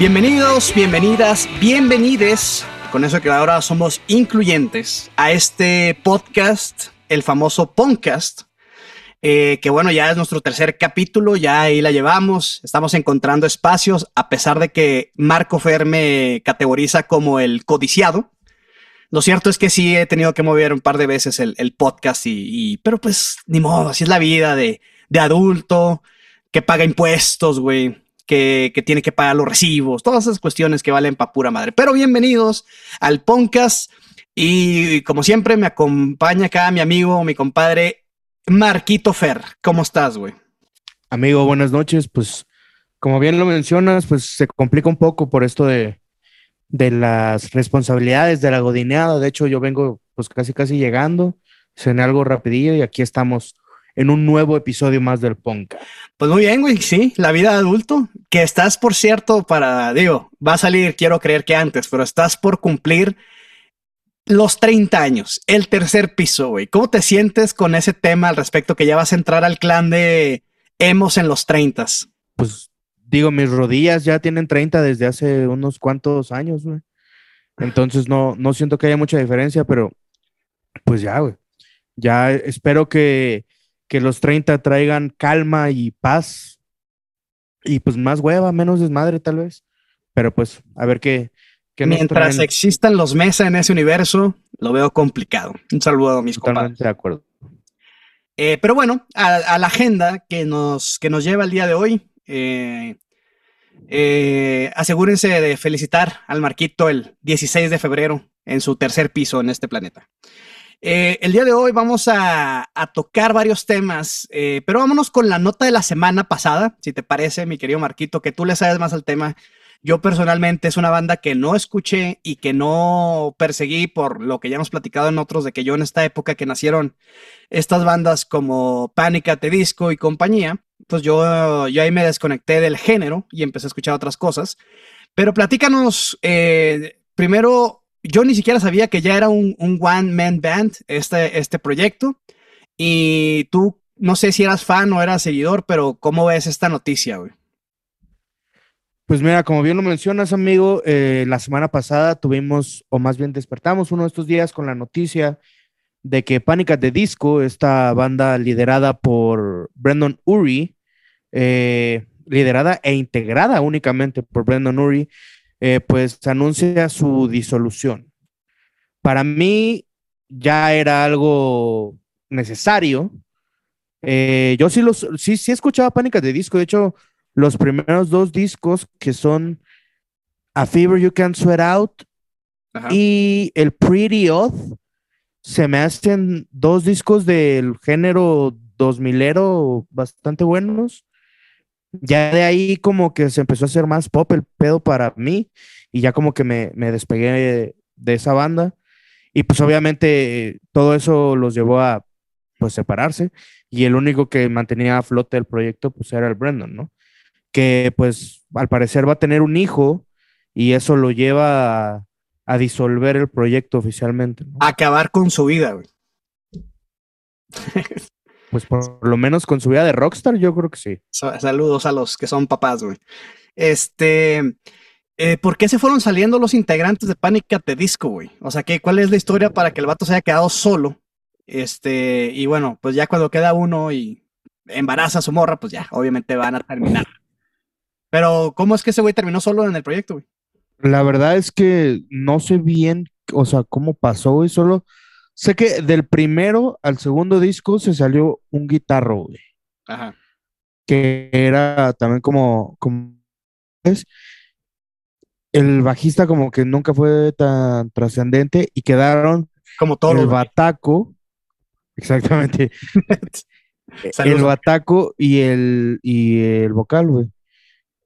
Bienvenidos, bienvenidas, bienvenides, con eso que ahora somos incluyentes, a este podcast, el famoso podcast, eh, que bueno, ya es nuestro tercer capítulo, ya ahí la llevamos, estamos encontrando espacios, a pesar de que Marco Fer me categoriza como el codiciado. Lo cierto es que sí he tenido que mover un par de veces el, podcast y, pero pues ni modo, así es la vida de, de adulto que paga impuestos, güey que, tiene que pagar los recibos, todas esas cuestiones que valen para pura madre. Pero bienvenidos al podcast y como siempre me acompaña acá mi amigo, mi compadre Marquito Fer. ¿Cómo estás, güey? Amigo, buenas noches. Pues como bien lo mencionas, pues se complica un poco por esto de, de las responsabilidades de la godineada. De hecho, yo vengo pues casi casi llegando, cené algo rapidillo y aquí estamos en un nuevo episodio más del Ponca. Pues muy bien, güey, sí, la vida de adulto, que estás, por cierto, para, digo, va a salir, quiero creer que antes, pero estás por cumplir los 30 años, el tercer piso, güey. ¿Cómo te sientes con ese tema al respecto que ya vas a entrar al clan de hemos en los 30? Pues digo, mis rodillas ya tienen 30 desde hace unos cuantos años, güey. Entonces no, no siento que haya mucha diferencia, pero pues ya, güey. Ya espero que que los 30 traigan calma y paz y pues más hueva, menos desmadre tal vez. Pero pues a ver qué. Mientras existan los mesas en ese universo, lo veo complicado. Un saludo a mis Totalmente de acuerdo. Eh, pero bueno, a, la agenda que nos, que nos lleva el día de hoy. Eh, eh, asegúrense de felicitar al Marquito el 16 de febrero en su tercer piso en este planeta. Eh, el día de hoy vamos a, tocar varios temas, eh, pero vámonos con la nota de la semana pasada, si te parece, mi querido Marquito, que tú le sabes más al tema. Yo personalmente es una banda que no escuché y que no perseguí por lo que ya hemos platicado en otros, de que yo en esta época que nacieron estas bandas como Pánica, Te Disco y compañía, pues yo, yo ahí me desconecté del género y empecé a escuchar otras cosas. Pero platícanos eh, primero yo ni siquiera sabía que ya era un, one-man band este, este proyecto. Y tú, no sé si eras fan o eras seguidor, pero ¿cómo ves esta noticia, güey? Pues mira, como bien lo mencionas, amigo, eh, la semana pasada tuvimos, o más bien despertamos uno de estos días con la noticia de que Pánica de Disco, esta banda liderada por Brandon Uri, eh, liderada e integrada únicamente por Brandon Uri, eh, pues anuncia su disolución. Para mí ya era algo necesario. Eh, yo sí los sí, sí escuchaba Pánicas de disco. De hecho, los primeros dos discos que son A Fever You Can Sweat Out y el Pretty Oath se me hacen dos discos del género 2000ero bastante buenos ya de ahí como que se empezó a hacer más pop el pedo para mí y ya como que me, despegué de, esa banda y pues obviamente todo eso los llevó a pues separarse y el único que mantenía a flote el proyecto pues era el Brandon, ¿no? Que pues al parecer va a tener un hijo y eso lo lleva a, disolver el proyecto oficialmente. Acabar con su vida, güey. Pues por lo menos con su vida de rockstar, yo creo que sí. Saludos a los que son papás, güey. Este, eh, ¿por qué se fueron saliendo los integrantes de Panic at the Disco, güey? O sea, ¿qué, ¿cuál es la historia para que el vato se haya quedado solo? Este, y bueno, pues ya cuando queda uno y embaraza a su morra, pues ya, obviamente van a terminar. Pero, ¿cómo es que ese güey terminó solo en el proyecto, güey? La verdad es que no sé bien, o sea, cómo pasó, güey, solo Sé que del primero al segundo disco se salió un guitarro, güey. Ajá. Que era también como, como es. El bajista como que nunca fue tan trascendente y quedaron como todo el bataco. Exactamente. el bataco y el, y el vocal, güey.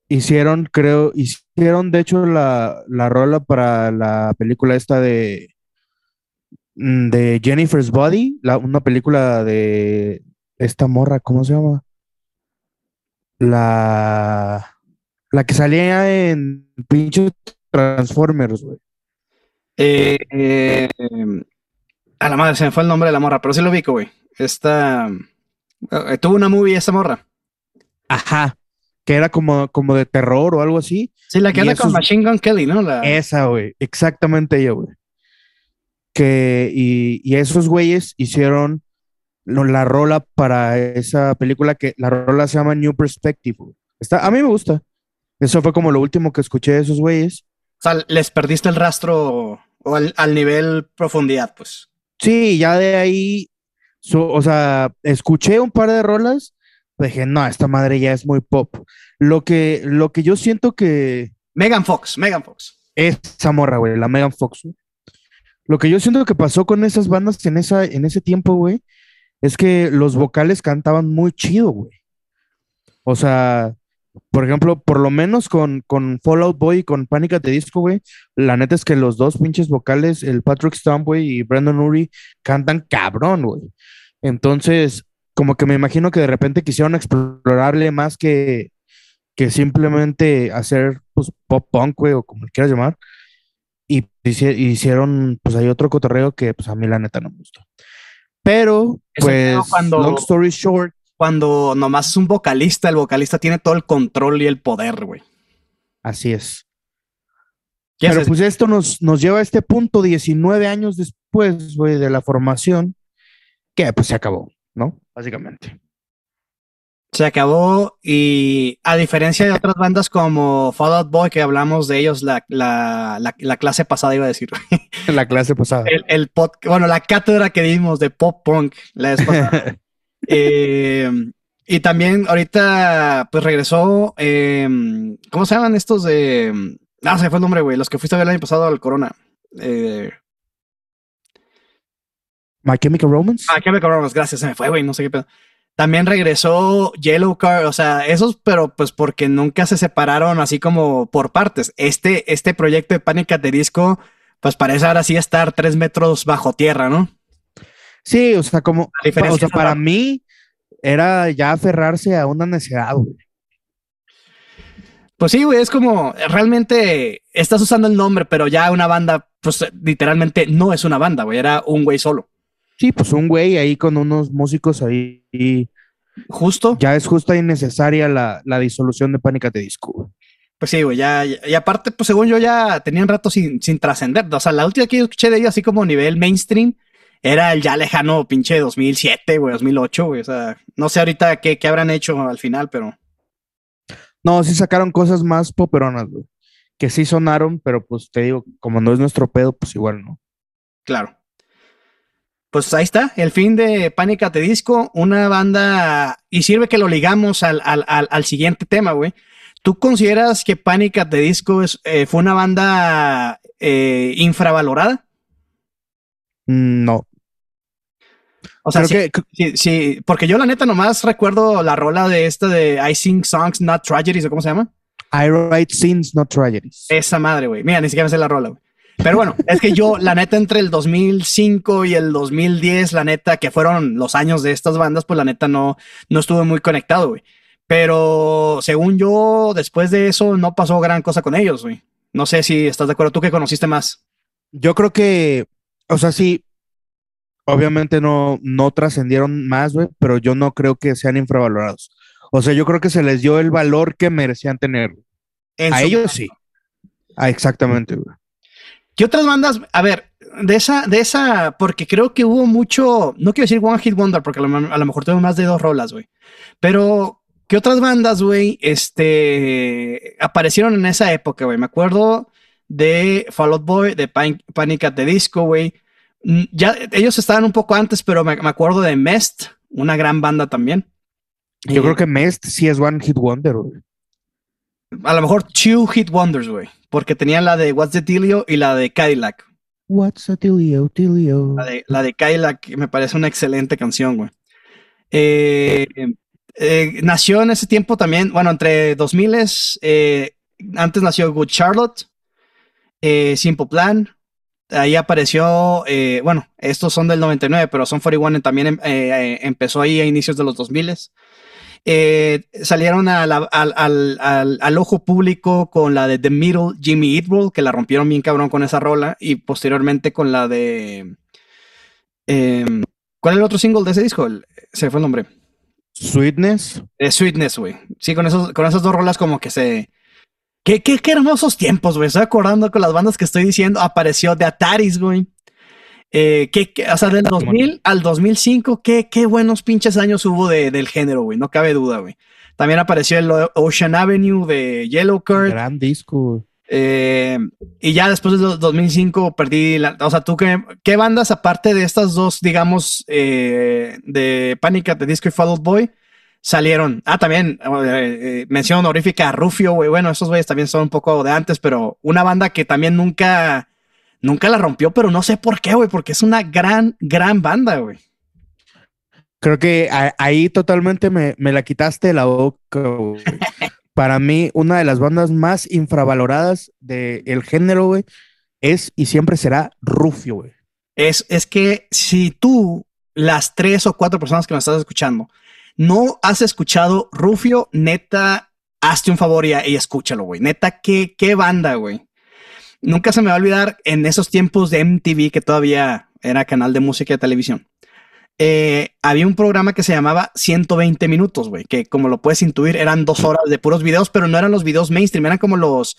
Hicieron, creo, hicieron de hecho la, la rola para la película esta de de Jennifer's Body, una película de esta morra, ¿cómo se llama? La, la que salía en pinche Transformers, güey. Eh, a la madre, se me fue el nombre de la morra, pero sí lo ubico, güey. Esta. Eh, tuvo una movie esta morra. Ajá. que era como, como de terror o algo así. Sí, la que Y anda esos- con Machine Gun Kelly, ¿no? La- Esa, güey, exactamente ella, güey. Que, y, y esos güeyes hicieron la rola para esa película que la rola se llama New Perspective. Está, a mí me gusta. Eso fue como lo último que escuché de esos güeyes. O sea, les perdiste el rastro o al, al nivel profundidad, pues. Sí, ya de ahí, o sea, escuché un par de rolas, dije, no, esta madre ya es muy pop. Lo que, lo que yo siento que Megan Fox, Megan Fox. es esa morra, güey, la Megan Fox. güey. Lo que yo siento que pasó con esas bandas en, esa, en ese tiempo, güey, es que los vocales cantaban muy chido, güey. O sea, por ejemplo, por lo menos con, con Fallout Boy y con Panic! at the Disco, güey, la neta es que los dos pinches vocales, el Patrick Stump, güey, y Brandon Urie, cantan cabrón, güey. Entonces, como que me imagino que de repente quisieron explorarle más que, que simplemente hacer, pues, pop punk, güey, o como quieras llamar. Y hici- hicieron, pues, hay otro cotorreo que, pues, a mí la neta no me gustó. Pero, pues, cuando- long story short, Cuando nomás es un vocalista, el vocalista tiene todo el control y el poder, güey. así es. ¿Qué Pero pues esto nos, nos lleva a este punto 19 años después, güey, de la formación, que pues se acabó, ¿no? Básicamente. Se acabó y a diferencia de otras bandas como Fall Out Boy, que hablamos de ellos la, la, la, la clase pasada, iba a decir, la clase pasada. el, el pod- bueno, la cátedra que dimos de pop punk la vez pasada. Eh, y también ahorita pues regresó, eh, ¿cómo se llaman estos de... Ah, se fue el nombre, güey, los que fuiste a ver el año pasado al Corona. Eh, My Chemical Romance. Ah, Chemical Romance, gracias, se me fue, güey, no sé qué pedo. También regresó Yellow Card, o sea, esos, pero pues porque nunca se separaron así como por partes. Este, este proyecto de Panic! at the Disco, pues parece ahora sí estar tres metros bajo tierra, ¿no? Sí, o sea, como, o sea, para mí era ya aferrarse a una güey. Pues sí, güey, es como realmente estás usando el nombre, pero ya una banda, pues literalmente no es una banda, güey, era un güey solo. Sí, pues un güey ahí con unos músicos ahí. y Justo, ya es justa y necesaria la, la disolución de Pánica de Disco. pues sí, güey, ya, ya- y aparte, pues según yo ya tenían rato sin, sin trascender. O sea, la última que yo escuché de ellos, así como nivel mainstream, era el ya lejano pinche 2007, güey, 2008, güey. O sea, no sé ahorita qué, qué habrán hecho al final, pero No, sí sacaron cosas más poperonas, güey. Que sí sonaron, pero pues te digo, como no es nuestro pedo, pues igual no. claro. Pues ahí está, el fin de Panic! at the Disco, una banda, y sirve que lo ligamos al, al, al, al siguiente tema, güey. ¿Tú consideras que Panic! at the Disco es, eh, fue una banda eh, infravalorada? Mm, No. O sea, sí, que, sí, sí, porque yo la neta nomás recuerdo la rola de esta de I Sing Songs Not Tragedies, ¿o cómo se llama? I write scenes, not tragedies. Esa madre, güey. Mira, ni siquiera me sé la rola, güey. Pero bueno, es que yo, la neta, entre el 2005 y el 2010, la neta, que fueron los años de estas bandas, pues la neta no, no estuve muy conectado, güey. Pero según yo, después de eso, no pasó gran cosa con ellos, güey. No sé si estás de acuerdo, tú que conociste más. Yo creo que, o sea, sí, obviamente no, no trascendieron más, güey, pero yo no creo que sean infravalorados. O sea, yo creo que se les dio el valor que merecían tener. En A ellos sí. Ah, exactamente, güey. ¿Qué otras bandas? A ver, de esa, de esa, porque creo que hubo mucho, no quiero decir One Hit Wonder, porque a lo, a lo mejor tengo más de dos rolas, güey. Pero, ¿qué otras bandas, güey, este, aparecieron en esa época, güey? Me acuerdo de Fall Out Boy, de Pan- Panic! at the Disco, güey. Mm, Ya, ellos estaban un poco antes, pero me, me acuerdo de Mest, una gran banda también. Yo Eh, creo que Mest sí es One Hit Wonder, güey. A lo mejor Two Hit Wonders, güey. Porque tenían la de What's the Dealio y la de Cadillac. What's a Tilio, Tilio? La de, la de Cadillac me parece una excelente canción, güey. Eh, eh, nació en ese tiempo también, bueno, entre 2000 eh, antes nació Good Charlotte, eh, Simple Plan, ahí apareció, bueno, estos son del 99, pero Son 41 también em- empezó ahí a inicios de los 2000 eh, salieron al- al- al ojo público con la de The Middle, Jimmy Eat World, que la rompieron bien cabrón con esa rola, y posteriormente con la de... em, ¿Cuál es el otro single de ese disco? El- se fue el nombre. Sweetness. Eh, Sweetness, güey. Sí, con, esos, con esas dos rolas como que se... Qué, qué, qué hermosos tiempos, güey. Estoy acordando con las bandas que estoy diciendo. Apareció de Ataris, güey. Eh, que, o sea, del 2000 al 2005, qué, qué buenos pinches años hubo de, del género, güey. No cabe duda, güey. También apareció el Ocean Avenue de Yellow Card. Gran disco. Eh, y ya después del 2005 perdí la, o sea, tú qué, qué bandas aparte de estas dos, digamos, eh, de Panic at the Disco y Fall Boy salieron. Ah, también eh, mención honorífica a Rufio, güey. Bueno, esos güeyes también son un poco de antes, pero una banda que también nunca, nunca la rompió, pero no sé por qué, güey, porque es una gran, gran banda, güey. Creo que ahí totalmente me, me la quitaste la boca, güey. para mí, una de las bandas más infravaloradas del género, güey, es y siempre será Rufio, güey. Es, es que si tú, las tres o cuatro personas que me estás escuchando, no has escuchado Rufio, neta, hazte un favor y, escúchalo, güey. Neta, qué, qué banda, güey. Nunca se me va a olvidar en esos tiempos de MTV, que todavía era canal de música y televisión. Eh, había un programa que se llamaba 120 minutos, güey, que como lo puedes intuir eran dos horas de puros videos, pero no eran los videos mainstream, eran como los,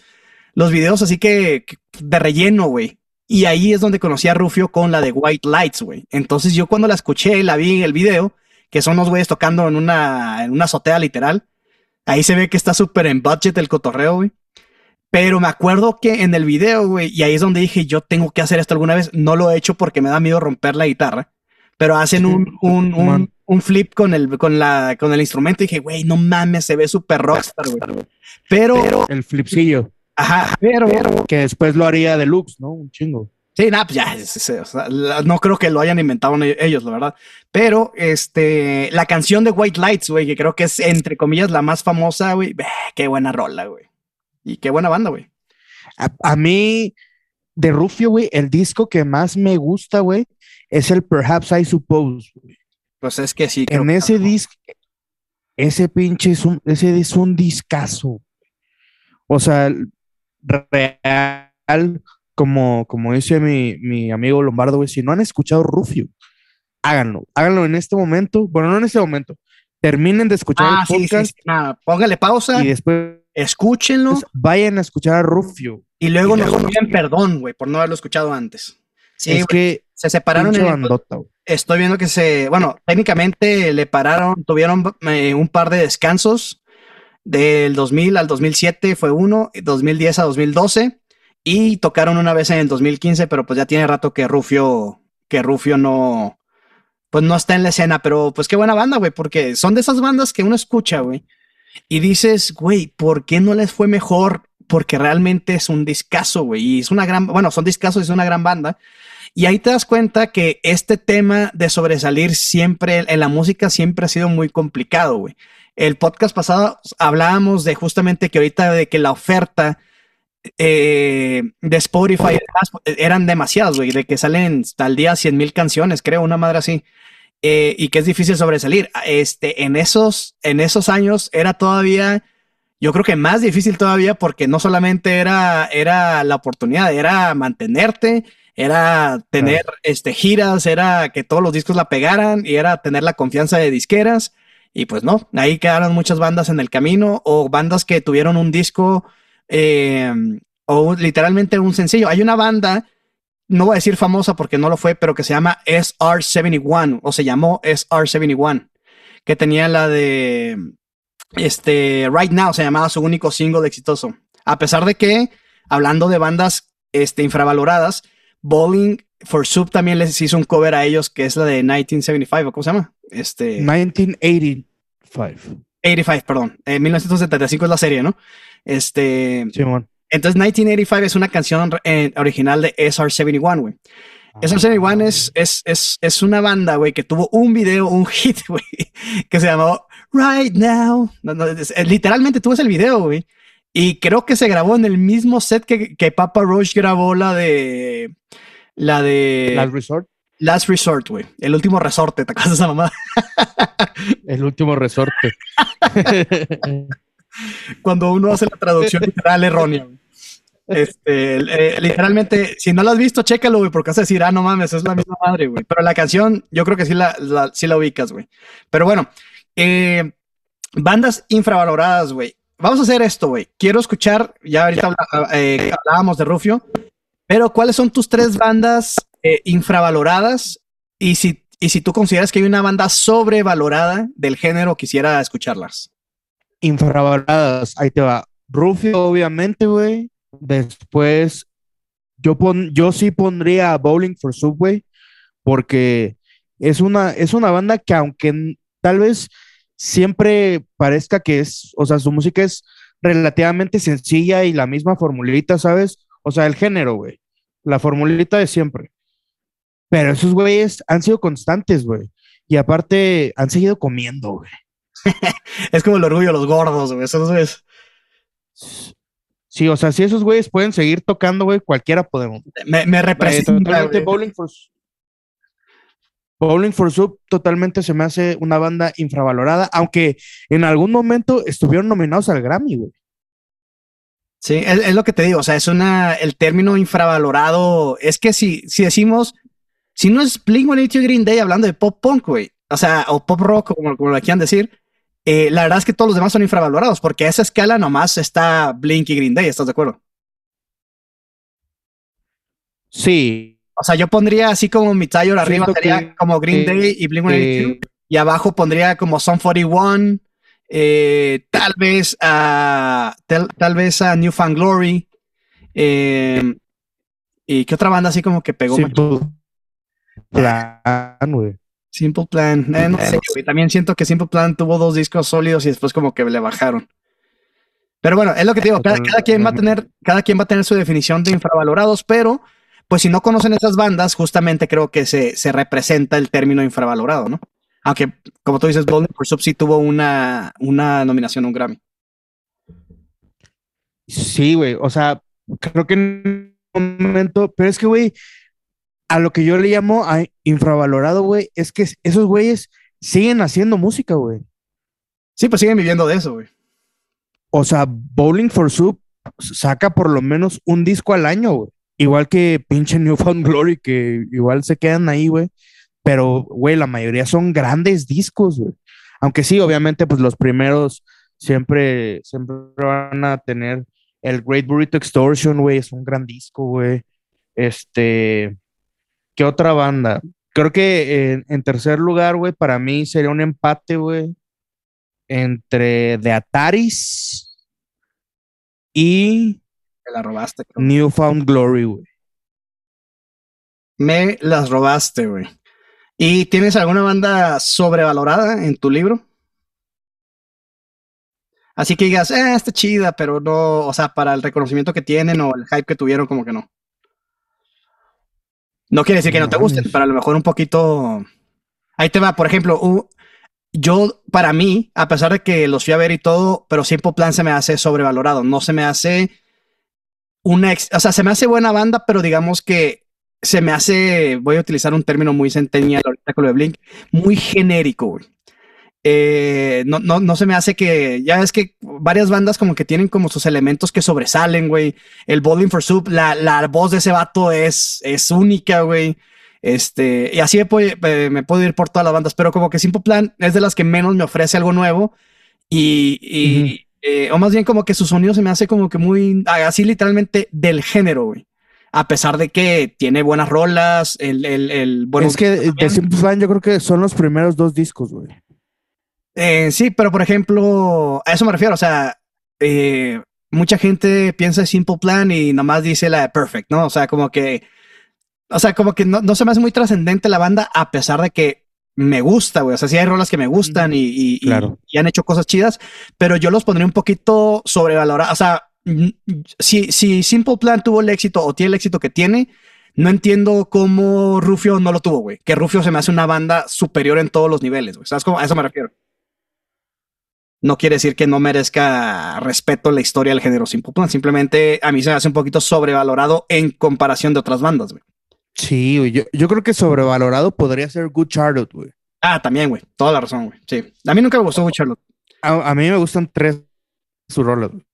los videos así que, de relleno, güey. Y ahí es donde conocí a Rufio con la de White Lights, güey. Entonces yo cuando la escuché, la vi en el video, que son los güeyes tocando en una, en una azotea literal. Ahí se ve que está súper en budget el cotorreo, güey. Pero me acuerdo que en el video, güey, y ahí es donde dije, yo tengo que hacer esto alguna vez. No lo he hecho porque me da miedo romper la guitarra pero hacen un, un, un, un, flip con el, con, la, con el instrumento y dije, güey, no mames, se ve súper rockstar, güey. Pero, El flipsillo. Ajá, pero, Que después lo haría deluxe, ¿no? Un chingo. Sí, nada, pues ya, no creo que lo hayan inventado ellos, la verdad. Pero, este, la canción de White Lights, güey, que creo que es, entre comillas, la más famosa, güey, qué buena rola, güey. Y qué buena banda, güey. A, a, mí, de Rufio, güey, el disco que más me gusta, güey, es el Perhaps I Suppose. Pues es que sí. En ese disco, ese pinche es un, ese es un discazo. O sea, real, como, como dice mi, mi amigo Lombardo, güey, si no han escuchado Rufio, háganlo, háganlo en este momento, bueno, no en este momento, terminen de escuchar el ah, podcast. Sí, Nada, póngale pausa. Y después escúchenlo. vayan a escuchar a Rufio. Y luego nos piden perdón, güey, por no haberlo escuchado antes. Sí, es que se separaron. En estoy viendo que se, bueno, técnicamente le pararon, tuvieron eh, un par de descansos. Del 2000 al 2007 fue uno, 2010 a 2012 y tocaron una vez en el 2015, pero pues ya tiene rato que Rufio, que Rufio no, pues no está en la escena, pero pues qué buena banda, güey, porque son de esas bandas que uno escucha, güey, y dices, güey, ¿por qué no les fue mejor? Porque realmente es un discazo, güey, y es una gran, bueno, son discazos, es una gran banda, y ahí te das cuenta que este tema de sobresalir siempre en la música siempre ha sido muy complicado, güey. El podcast pasado hablábamos de justamente que ahorita de que la oferta eh, de Spotify eran demasiadas, güey, de que salen al día 100 mil canciones, creo, una madre así. Eh, y que es difícil sobresalir. Este, en esos, en esos años era todavía, yo creo que más difícil todavía porque no solamente era, era la oportunidad, era mantenerte, era tener este, giras, era que todos los discos la pegaran y era tener la confianza de disqueras. Y pues no, ahí quedaron muchas bandas en el camino o bandas que tuvieron un disco em, o literalmente un sencillo. Hay una banda, no voy a decir famosa porque no lo fue, pero que se llama SR71 o se llamó SR71, que tenía la de este Right Now, se llamaba su único single exitoso. A pesar de que, hablando de bandas este, infravaloradas, Bowling for Soup también les hizo un cover a ellos, que es la de 1975, ¿cómo se llama? Este... 1985. 85, perdón. En 1975 es la serie, ¿no? Este. Simón. Entonces, 1985 es una canción original de SR71, güey. SR71 es, es, es, es, una banda, güey, que tuvo un video, un hit, güey, que se llamó Right Now. literalmente tú ves el video, güey. Y creo que se grabó en el mismo set que, que Papa Roach grabó la de. La de. Last Resort. Last Resort, güey. El último resorte, ¿te acuerdas de esa mamá? el último resorte. Cuando uno hace la traducción literal errónea. Este, eh, literalmente, si no lo has visto, chécalo, güey, porque vas a decir, ah, no mames, es la misma madre, güey. Pero la canción, yo creo que sí la, sí la ubicas, güey. Pero bueno, Eh, bandas infravaloradas, güey. Vamos a hacer esto, güey. Quiero escuchar, ya ahorita eh, hablábamos de Rufio, pero ¿cuáles son tus tres bandas infravaloradas? Y si, y si tú consideras que hay una banda sobrevalorada del género, quisiera escucharlas. Infravaloradas, ahí te va. Rufio, obviamente, güey. Después, yo, pon, yo sí pondría Bowling for Subway, porque es una, es una banda que aunque tal vez siempre parezca que es, o sea, su música es relativamente sencilla y la misma formulita, ¿sabes? O sea, el género, güey. La formulita de siempre. Pero esos güeyes han sido constantes, güey. Y aparte, han seguido comiendo, güey. es como el orgullo de los gordos, güey. Eso es. Sí, o sea, si esos güeyes pueden seguir tocando, güey, cualquiera podemos. Me, me representa. Bowling for, Bowling for Soup totalmente se me hace una banda infravalorada, aunque en algún momento estuvieron nominados al Grammy, güey. Sí, es, lo que te digo, o sea, es una, el término infravalorado, es que si, si decimos, si no es Blink-182 Green Day hablando de pop punk, güey, o sea, o pop rock, como, como lo quieran decir, eh, la verdad es que todos los demás son infravalorados, porque a esa escala nomás está Blink y Green Day, ¿estás de acuerdo? Sí. O sea, yo pondría así como mi taller arriba sería como Green Day y Blink-182, y abajo pondría como Son 41, eh, tal vez a tal, vez a New Fan Glory. Eh, ¿Y qué otra banda así como que pegó? Simple Plan, güey. Simple Plan. Eh, no sé, También siento que Simple Plan tuvo dos discos sólidos y después como que le bajaron. Pero bueno, es lo que te digo, cada, quien va a tener, cada quien va a tener su definición de infravalorados, pero pues si no conocen esas bandas, justamente creo que se, se representa el término infravalorado, ¿no? Aunque, como tú dices, Golden for Sub sí tuvo una, una nominación a un Grammy. Sí, güey. O sea, creo que en un momento, pero es que, güey, a lo que yo le llamo a infravalorado, güey, es que esos güeyes siguen haciendo música, güey. Sí, pues siguen viviendo de eso, güey. O sea, Bowling for Soup saca por lo menos un disco al año, güey. Igual que pinche Newfound Glory, que igual se quedan ahí, güey. Pero, güey, la mayoría son grandes discos, güey. Aunque sí, obviamente, pues los primeros siempre, siempre van a tener el Great Burrito Extortion, güey, es un gran disco, güey. Este, ¿qué otra banda? Creo que en, tercer lugar, güey, para mí sería un empate, güey, entre The Ataris y... Me la robaste. Newfound Glory, güey. Me las robaste, güey. ¿Y tienes alguna banda sobrevalorada en tu libro? Así que digas, eh, está chida, pero no, o sea, para el reconocimiento que tienen o el hype que tuvieron, como que no. No quiere decir que no, te gusten, pero a lo mejor un poquito. Ahí te va, por ejemplo, yo, para mí, a pesar de que los fui a ver y todo, pero Simple Plan se me hace sobrevalorado. No se me hace una. o sea, se me hace buena banda, pero digamos que se me hace, voy a utilizar un término muy centenial ahorita con lo de Blink, muy genérico, güey. Eh, no, no, no se me hace que, ya es que varias bandas como que tienen como sus elementos que sobresalen, güey. El Bowling for Soup, la, la voz de ese vato es, es única, güey. Este, y así me puedo, eh, me puedo, ir por todas las bandas, pero como que Simple Plan es de las que menos me ofrece algo nuevo. Y, y eh, o más bien como que su sonido se me hace como que muy, así literalmente del género, güey a pesar de que tiene buenas rolas, el, el, el bueno. Es que de Simple Plan yo creo que son los primeros dos discos, güey. Eh, sí, pero por ejemplo, a eso me refiero, o sea, eh, mucha gente piensa Simple Plan y nomás dice la de Perfect, ¿no? O sea, como que, o sea, como que no, se me hace muy trascendente la banda a pesar de que me gusta, güey. O sea, sí hay rolas que me gustan y, y, y, han hecho cosas chidas, pero yo los pondría un poquito sobrevalorados. O sea, si, si Simple Plan tuvo el éxito o tiene el éxito que tiene, no entiendo cómo Rufio no lo tuvo, güey. Que Rufio se me hace una banda superior en todos los niveles, güey. ¿Sabes cómo? A eso me refiero. No quiere decir que no merezca respeto la historia del género Simple Plan. Simplemente a mí se me hace un poquito sobrevalorado en comparación de otras bandas, güey. Sí, güey. Yo, yo creo que sobrevalorado podría ser Good Charlotte, güey. Ah, también, güey. Toda la razón, güey. Sí. A mí nunca me gustó Good Charlotte. A, mí me gustan tres sus rolas, güey.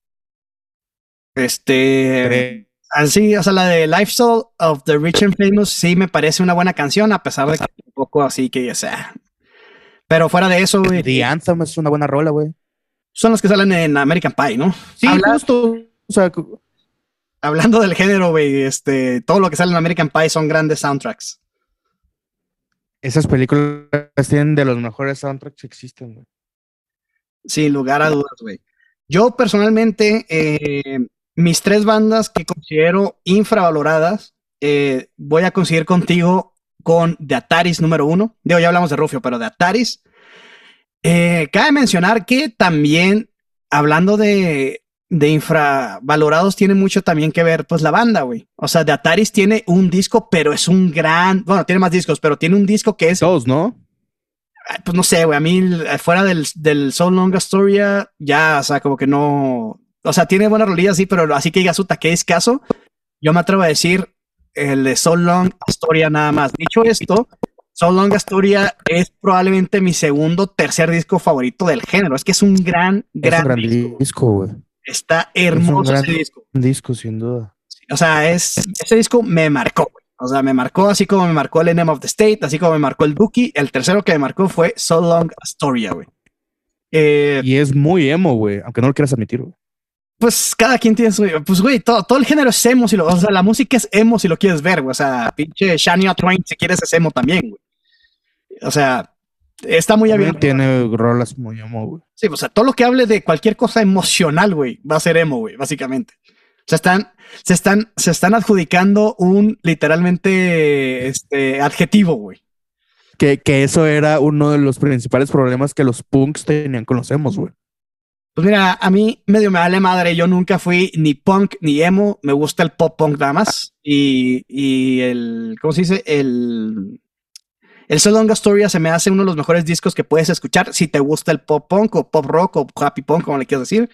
Este. Así, o sea, la de Lifestyle of the Rich and Famous sí me parece una buena canción, a pesar de que un poco así que, o sea. Pero fuera de eso, güey. The Anthem es una buena rola, güey. Son los que salen en American Pie, ¿no? Sí, justo. O sea, hablando del género, güey, este, todo lo que sale en American Pie son grandes soundtracks. Esas películas tienen de los mejores soundtracks que existen, güey. Sin lugar a dudas, güey. Yo personalmente, eh, mis tres bandas que considero infravaloradas, eh, voy a conseguir contigo con The Ataris número uno. Digo, ya hablamos de Rufio, pero de Ataris. Eh, cabe mencionar que también, hablando de, de infravalorados, tiene mucho también que ver, pues, la banda, güey. O sea, The Ataris tiene un disco, pero es un gran, bueno, tiene más discos, pero tiene un disco que es... Dos, ¿no? Pues no sé, güey, a mí fuera del, del Soul Long Astoria, ya, o sea, como que no, o sea, tiene buenas rolillas, sí, pero así que diga su que es caso, yo me atrevo a decir el de So Long Astoria nada más. Dicho esto, So Long Astoria es probablemente mi segundo, tercer disco favorito del género. Es que es un gran, gran, gran disco, güey. Está hermoso ese disco. Un disco, sin duda. O sea, es, ese disco me marcó, güey. O sea, me marcó así como me marcó el Enemy of the State, así como me marcó el Dookie. El tercero que me marcó fue So Long Astoria, güey. Eh, y es muy emo, güey, aunque no lo quieras admitir, güey pues cada quien tiene su. Pues, güey, todo, todo el género es emo. Si lo, o sea, la música es emo si lo quieres ver, güey. O sea, pinche Shania Twain, si quieres, es emo también, güey. O sea, está muy abierto. Tiene rolas muy emo, güey. Sí, o sea, todo lo que hable de cualquier cosa emocional, güey, va a ser emo, güey, básicamente. O sea, están, se están, se están adjudicando un literalmente este, adjetivo, güey. Que, que eso era uno de los principales problemas que los punks tenían con los emos, güey. Pues mira, a mí medio me vale madre. Yo nunca fui ni punk ni emo. Me gusta el pop punk nada más. Y, y el, ¿cómo se dice? El, el So Long Astoria se me hace uno de los mejores discos que puedes escuchar si te gusta el pop punk o pop rock o happy punk, como le quieras decir.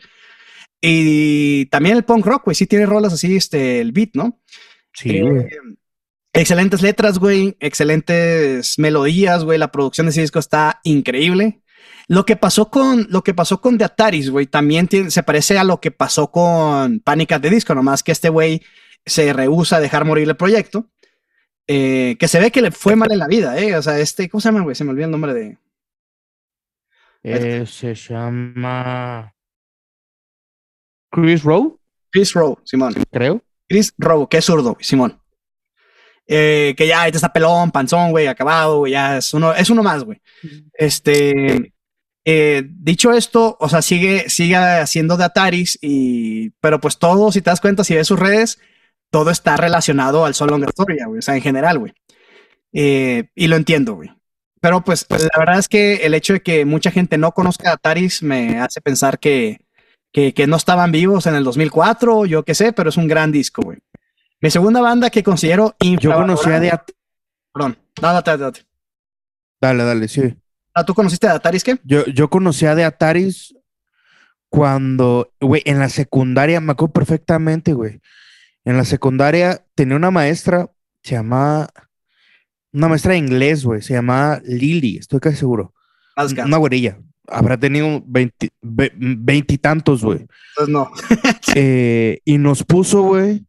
Y también el punk rock, güey, sí tiene rolas así, este, el beat, ¿no? Sí, eh, Excelentes letras, güey, excelentes melodías, güey. La producción de ese disco está increíble. Lo que pasó con, lo que pasó con The Ataris, güey, también se parece a lo que pasó con Panic at the Disco, nomás que este güey se rehúsa a dejar morir el proyecto. Eh, que se ve que le fue mal en la vida, ¿eh? O sea, este, ¿cómo se llama, güey? Se me olvidó el nombre de. Eh, se llama. Chris Rowe. Chris Rowe, Simón. Creo. Chris Rowe, que es zurdo, Simón. Eh, que ya este está pelón, panzón, güey, acabado, güey, ya es uno, es uno más, güey. Este, eh, dicho esto, o sea, sigue, sigue haciendo de Ataris, y, pero pues todo, si te das cuenta, si ves sus redes, todo está relacionado al Solo Story, güey, o sea, en general, güey. Eh, y lo entiendo, güey. Pero pues, pues, la verdad es que el hecho de que mucha gente no conozca a Ataris me hace pensar que, que, que no estaban vivos en el 2004, yo qué sé, pero es un gran disco, güey. Mi segunda banda que considero Yo conocía de Perdón. Dale, dale, sí. Ah, ¿Tú conociste de Ataris qué? Yo, yo conocía de Ataris cuando, güey, en la secundaria, me acuerdo perfectamente, güey. En la secundaria tenía una maestra, se llamaba, una maestra de inglés, güey, se llamaba Lily, estoy casi seguro. Una güerilla. Habrá tenido veintitantos, güey. Pues no. Eh, y nos puso, güey,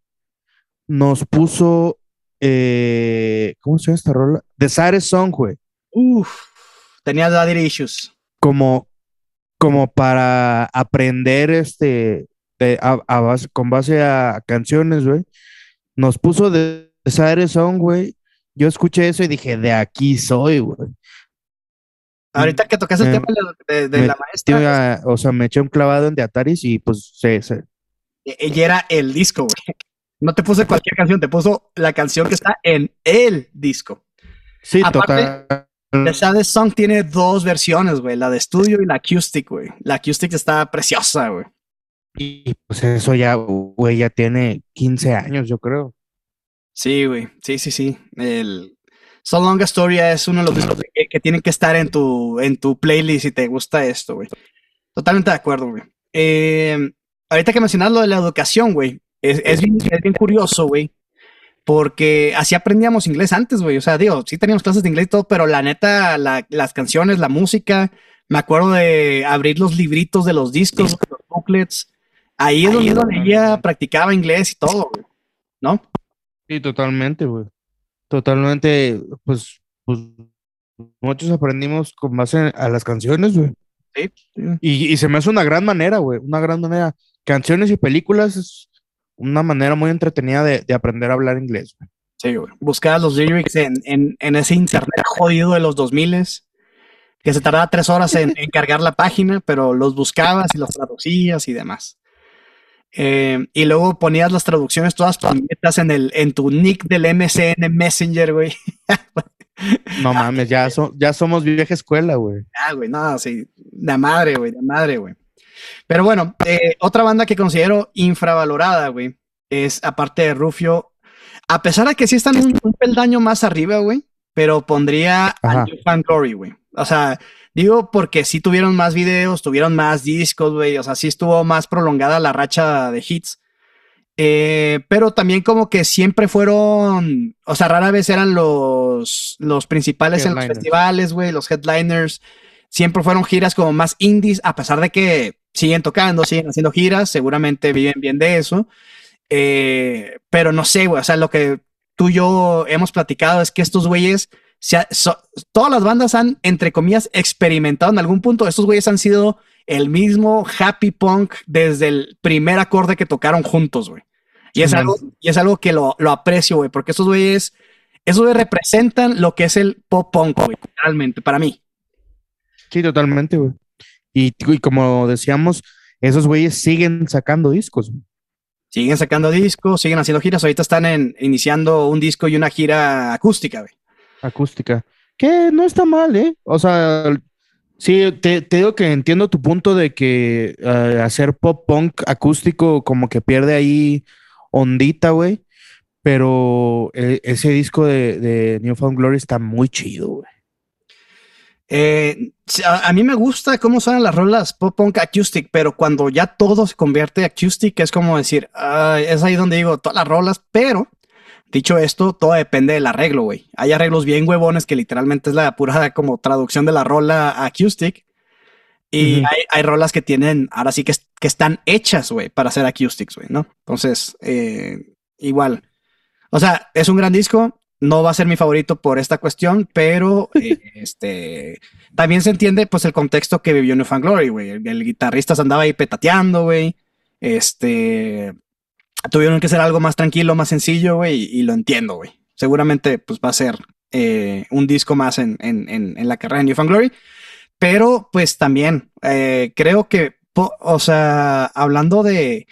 nos puso, eh, ¿cómo se llama esta rola? The Saddest Song, güey. Uf. Tenía daddy issues. Como, como para aprender este, con base a canciones, güey. Nos puso de Sire Song, güey. Yo escuché eso y dije, de aquí soy, güey. Ahorita que tocas el tema de, la maestra. o sea, me eché un clavado en de Ataris y pues se. se... E, ella era el disco, güey. No te puse cualquier canción, te puso la canción que está en el disco. Sí, total. The Saddest Song tiene dos versiones, güey, la de estudio y la acoustic, güey. La acoustic está preciosa, güey. Y pues eso ya, güey, ya tiene 15 años, yo creo. Sí, güey, sí, sí, sí. El So Long Story es uno de los discos que, tienen que estar en tu, en tu playlist si te gusta esto, güey. Totalmente de acuerdo, güey. Eh, ahorita que mencionas lo de la educación, güey, es, es, bien, es bien curioso, güey, porque así aprendíamos inglés antes, güey. O sea, digo, sí teníamos clases de inglés y todo, pero la neta, las canciones, la música, me acuerdo de abrir los libritos de los discos, los booklets. Ahí es donde ella practicaba inglés y todo, güey. ¿No? Sí, totalmente, güey. Totalmente, pues, pues muchos aprendimos con base a las canciones, güey. Sí, sí. Y, y se me hace una gran manera, güey, una gran manera. Canciones y películas es una manera muy entretenida de, de aprender a hablar inglés, güey. Sí, güey. Buscabas los lyrics en, en, en ese internet jodido de los 2000 que se tardaba tres horas en, en cargar la página, pero los buscabas y los traducías y demás. Eh, y luego ponías las traducciones todas metas en, el, en tu nick del MSN Messenger, güey. No mames, ya, so- ya somos vieja escuela, güey. Ah, güey, no, sí, de madre, güey, de madre, güey. Pero bueno, eh, otra banda que considero infravalorada, güey, es aparte de Rufio, a pesar de que sí están un, un peldaño más arriba, güey, pero pondría Ajá. a New Fan Glory, güey. O sea, digo porque sí tuvieron más videos, tuvieron más discos, güey, o sea, sí estuvo más prolongada la racha de hits. Eh, pero también como que siempre fueron, o sea, rara vez eran los, los principales en los festivales, güey, los headliners. Siempre fueron giras como más indies, a pesar de que siguen tocando, siguen haciendo giras, seguramente viven bien de eso. Eh, pero no sé, güey, o sea, lo que tú y yo hemos platicado es que estos güeyes, se ha- so- todas las bandas han, entre comillas, experimentado en algún punto. Estos güeyes han sido el mismo happy punk desde el primer acorde que tocaron juntos, güey. Y es, algo, y es algo que lo, lo aprecio, güey, porque estos güeyes, esos güeyes representan lo que es el pop punk, güey, realmente, para mí. Sí, totalmente, güey. Y, y como decíamos, esos güeyes siguen sacando discos. Siguen sacando discos, siguen haciendo giras. Ahorita están en, iniciando un disco y una gira acústica, güey. acústica. Que no está mal, ¿eh? O sea, sí, te, te digo que entiendo tu punto de que eh, hacer pop punk acústico como que pierde ahí ondita, güey. Pero eh, ese disco de, de New Found Glory está muy chido, güey. Eh, a, a mí me gusta cómo suenan las rolas pop punk acoustic, pero cuando ya todo se convierte acoustic es como decir, "Ay", es ahí donde digo todas las rolas, pero dicho esto, todo depende del arreglo, güey. Hay arreglos bien huevones que literalmente es la pura como traducción de la rola a acoustic. Y Ujú. hay, hay rolas que tienen, ahora sí que, que están hechas, güey, para hacer acoustics, güey, ¿no? Entonces, eh, igual. O sea, es un gran disco. No va a ser mi favorito por esta cuestión, pero eh, este también se entiende pues el contexto que vivió New Fan Glory, güey. El, el guitarrista se andaba ahí petateando, güey. Este tuvieron que hacer algo más tranquilo, más sencillo, güey, y, y lo entiendo, güey. Seguramente pues va a ser eh, un disco más en, en, en, en la carrera de New Fan Glory. Pero pues también eh, creo que, o sea, hablando de,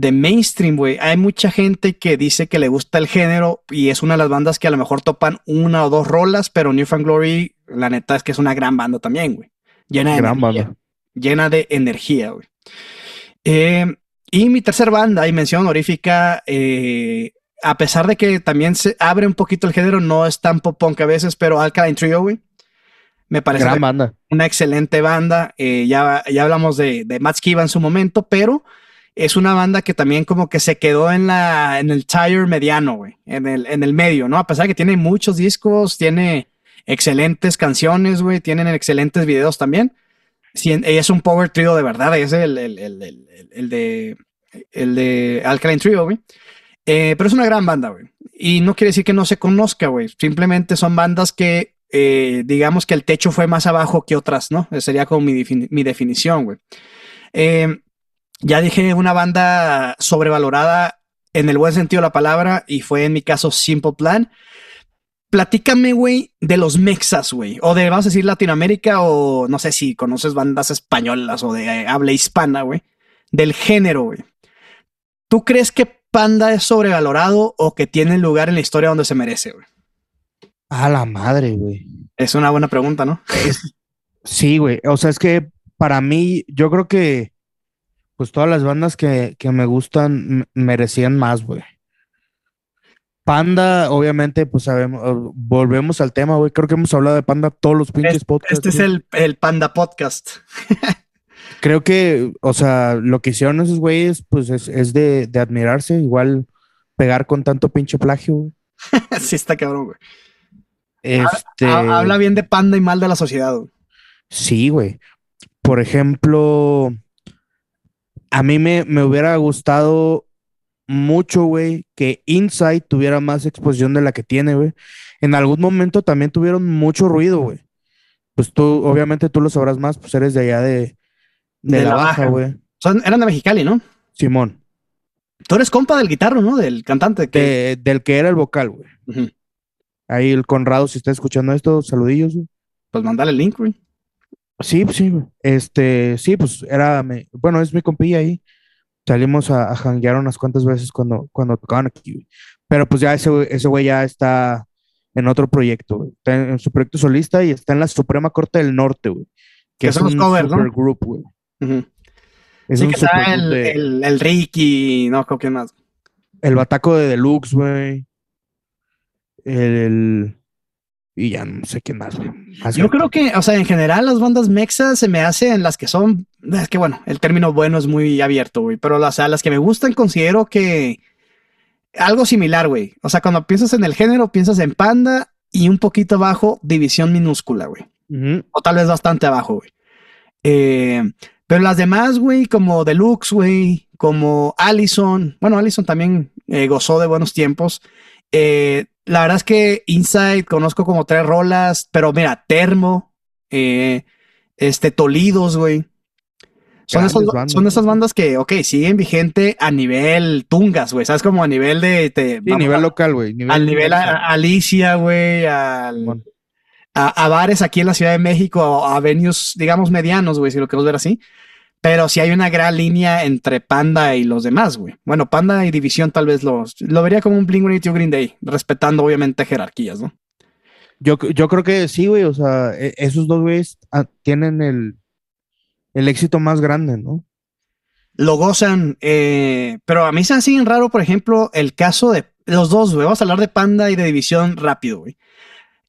de mainstream, güey, hay mucha gente que dice que le gusta el género y es una de las bandas que a lo mejor topan una o dos rolas, pero New Fan Glory, la neta es que es una gran banda también, güey. Llena de Gran energía, banda. llena de energía, güey. Eh, y mi tercer banda y mención honorífica, eh, a pesar de que también se abre un poquito el género, no es tan pop punk a veces, pero Alkaline Trio, güey. Me parece Gran banda. una excelente banda. eh, ya, ya hablamos de, de Matt Skiba en su momento, pero es una banda que también como que se quedó en, la, en el tire mediano, güey, en el, en el medio, ¿no? A pesar de que tiene muchos discos, tiene excelentes canciones, güey, tienen excelentes videos también. Sí, es un power trio de verdad, es el, el, el, de, el de Alkaline Trio, güey. Eh, pero es una gran banda, güey. Y no quiere decir que no se conozca, güey. Simplemente son bandas que, eh, digamos que el techo fue más abajo que otras, ¿no? Sería como mi, mi definición, güey. Eh, ya dije una banda sobrevalorada en el buen sentido de la palabra y fue en mi caso Simple Plan. Platícame, güey, de los mexas, güey, o de, vamos a decir, Latinoamérica, o no sé si conoces bandas españolas o de eh, habla hispana, güey, del género, güey. ¿Tú crees que Panda es sobrevalorado o que tiene lugar en la historia donde se merece, güey? A la madre, güey. Es una buena pregunta, ¿no? Sí, güey. O sea, es que para mí, yo creo que pues todas las bandas que, que me gustan merecían más, güey. Panda, obviamente, pues sabemos, volvemos al tema, güey. Creo que hemos hablado de Panda todos los pinches Es- podcasts. Este es el, el Panda Podcast. Creo que, o sea, lo que hicieron esos güeyes, pues es, es de, de admirarse. Igual pegar con tanto pinche plagio, güey. sí, está cabrón, güey. Este, Ha- Habla bien de Panda y mal de la sociedad, güey. Sí, güey. Por ejemplo, a mí me, me hubiera gustado mucho, güey, que Inside tuviera más exposición de la que tiene, güey. En algún momento también tuvieron mucho ruido, güey. Pues tú, obviamente tú lo sabrás más, pues eres de allá de, de, la, baja, güey. eran de Mexicali, ¿no? Simón. Tú eres compa del guitarro, ¿no? Del cantante. Que... del que era el vocal, güey. Ahí el Conrado, si está escuchando esto, saludillos, güey. Pues mandale el link, güey. Sí, sí, este, sí, pues era, bueno, es mi compilla ahí. Salimos a, a unas cuantas veces cuando, cuando tocaban aquí, Pero pues ya ese, ese güey ya está en otro proyecto, Está en, su proyecto solista y está en la Suprema Corte del Norte, güey. Que, es un super group, güey. Es sí, que está el, el, el, Ricky, no, creo que más. El Bataco de Deluxe, güey. el, y ya no sé qué más. Yo creo que, o sea, en general las bandas mexas se me hacen las que son, es que bueno, el término bueno es muy abierto, güey, pero las, las que me gustan considero que algo similar, güey. O sea, cuando piensas en el género, piensas en Panda y un poquito abajo, División Minúscula, güey. O tal vez bastante abajo, güey. Eh, pero las demás, güey, como Deluxe, güey, como Allison, bueno, Allison también eh, gozó de buenos tiempos. Eh, la verdad es que Inside conozco como tres rolas, pero mira, Termo, eh, este, Tolidos, güey. Son, son esas bandas que, ok, siguen vigente a nivel tungas, güey. ¿Sabes? Como a nivel de. sí, nivel local, güey. Al nivel Alicia, güey. a, bares aquí en la Ciudad de México, a venues, digamos, medianos, güey, si lo queremos ver así. Pero sí hay una gran línea entre Panda y los demás, güey. Bueno, Panda y División tal vez lo vería como un Blink-182 Green Day, respetando obviamente jerarquías, ¿no? Yo, yo creo que sí, güey. O sea, e, esos dos güeyes ah, tienen el, el éxito más grande, ¿no? Lo gozan, eh, pero a mí se hace bien raro, por ejemplo, el caso de los dos, güey. Vamos a hablar de Panda y de División rápido, güey.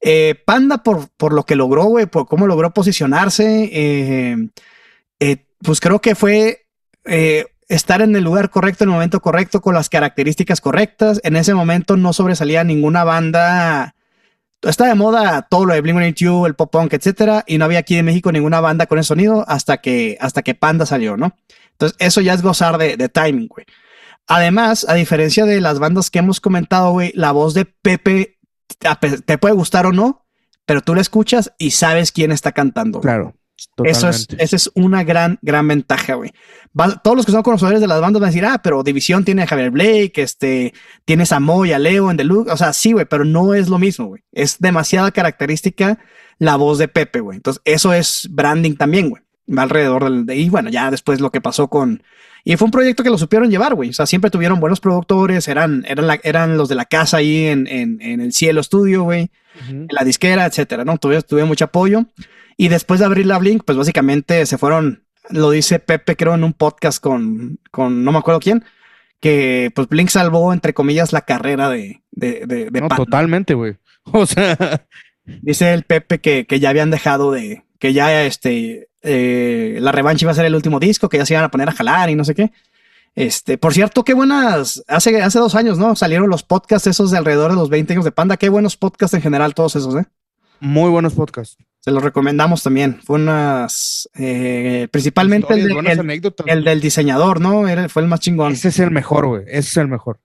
Eh, Panda, por, por lo que logró, güey, por cómo logró posicionarse, eh, eh pues creo que fue eh, estar en el lugar correcto, en el momento correcto, con las características correctas. En ese momento no sobresalía ninguna banda. Está de moda todo lo de Blink-182, el pop punk, etcétera, y no había aquí en México ninguna banda con ese sonido hasta que, hasta que Panda salió, ¿no? Entonces, eso ya es gozar de, de timing, güey. Además, a diferencia de las bandas que hemos comentado, güey, la voz de Pepe te puede gustar o no, pero tú la escuchas y sabes quién está cantando. Claro. Eso es, esa es una gran, gran ventaja, güey. todos los que son conocedores de las bandas van a decir, ah, pero División tiene a Javier Blake, este, tienes a Moy, a Leo en Deluxe. O sea, sí, güey, pero no es lo mismo, güey. Es demasiada característica la voz de Pepe, güey. Entonces, eso es branding también, güey. Va alrededor del, de, y bueno, ya después lo que pasó con, y fue un proyecto que lo supieron llevar, güey. O sea, siempre tuvieron buenos productores, eran, eran, la, eran los de la casa ahí en, en, en el cielo estudio, güey, en la disquera, etcétera, ¿no? Tuve, tuve mucho apoyo. Y después de abrir la Blink, pues básicamente se fueron, lo dice Pepe, creo, en un podcast con, con no me acuerdo quién, que pues Blink salvó, entre comillas, la carrera de, de, de, no, totalmente, güey. O sea. Dice el Pepe que, que ya habían dejado de, que ya este, eh, la revancha iba a ser el último disco, que ya se iban a poner a jalar y no sé qué. Este, por cierto, qué buenas, hace, hace dos años, ¿no? Salieron los podcasts esos de alrededor de los 20 años de Panda. Qué buenos podcasts en general, todos esos, ¿eh? Muy buenos podcasts. Se los recomendamos también. Fue unas. Eh, principalmente el, el, del diseñador, ¿no? Era, fue el más chingón. Ese es el mejor, güey. Ese es el mejor.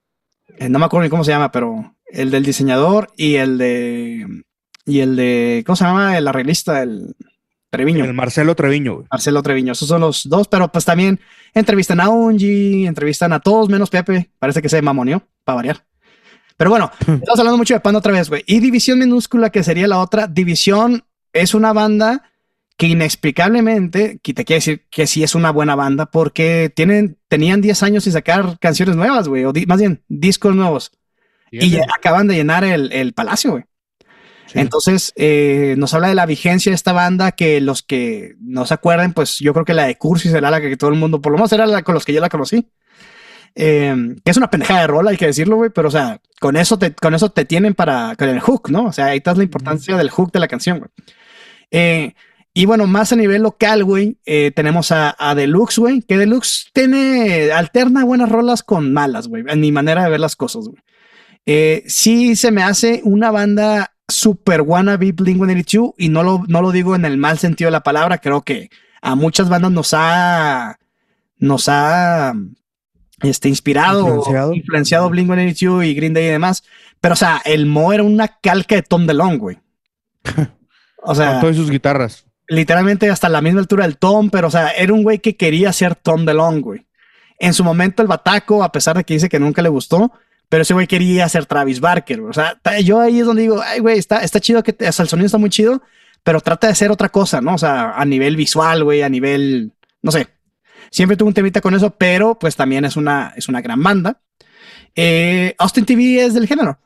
Eh, no me acuerdo ni cómo se llama, pero el del diseñador y el de. Y el de. ¿Cómo se llama? El arreglista, el. Treviño. El Marcelo Treviño, güey. Marcelo Treviño. Esos son los dos, pero pues también entrevistan a Unji, entrevistan a todos menos Pepe. Parece que se mamoneó, para variar. Pero bueno, estamos hablando mucho de Panda otra vez, güey. Y División Minúscula, que sería la otra. División es una banda que inexplicablemente, que te quiere decir que sí es una buena banda, porque tienen, tenían 10 años sin sacar canciones nuevas, güey, o más bien discos nuevos. y acaban de llenar el, palacio, güey. Entonces, eh, nos habla de la vigencia de esta banda, que los que no se acuerden, pues yo creo que la de Cursi será la que todo el mundo, por lo menos era la con los que yo la conocí. Em, que es una pendejada de rol, hay que decirlo, güey, pero o sea, con eso te, con eso te tienen para, con el hook, ¿no? O sea, ahí está la importancia del hook de la canción, güey. Eh, y bueno, más a nivel local, güey, eh, tenemos a, Deluxe, güey, que Deluxe tiene, alterna buenas rolas con malas, güey, en mi manera de ver las cosas, güey. Eh, sí se me hace una banda super wannabe Blink-182 y no lo, no lo digo en el mal sentido de la palabra, creo que a muchas bandas nos ha, nos ha este, inspirado, Influenciado. influenciado, Blink-182 y Green Day y demás. Pero, o sea, el Mo era una calca de Tom DeLonge, güey. O sea, Con todas sus guitarras. literalmente hasta la misma altura del Tom, pero, o sea, era un güey que quería ser Tom DeLonge, güey. En su momento el Bataco, a pesar de que dice que nunca le gustó, pero ese güey quería ser Travis Barker. O sea, yo ahí es donde digo, ay, güey, está, está chido que, te- o sea, el sonido está muy chido, pero trata de hacer otra cosa, ¿no? O sea, a nivel visual, güey, a nivel, no sé. Siempre tuve un temita con eso, pero pues también es una, es una gran banda. Eh, Austin TV es del género,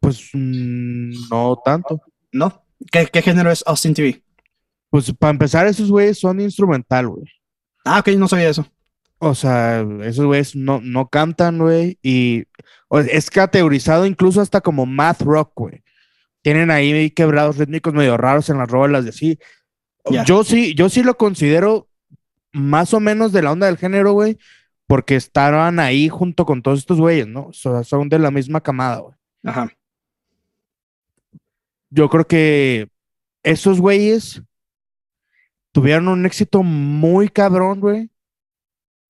Pues mm, no tanto. ¿no? ¿Qué, qué género es Austin TV? Pues para empezar, esos güeyes son instrumental, güey. Ah, ok, no sabía eso. O sea, esos güeyes no, no cantan, güey. Y es categorizado incluso hasta como math rock, güey. Tienen ahí quebrados rítmicos medio raros en las rolas de así. Ya. Yo sí, yo sí lo considero más o menos de la onda del género, güey. Porque estaban ahí junto con todos estos güeyes, ¿no? O sea, son de la misma camada, güey. Ajá. Yo creo que esos güeyes tuvieron un éxito muy cabrón, güey.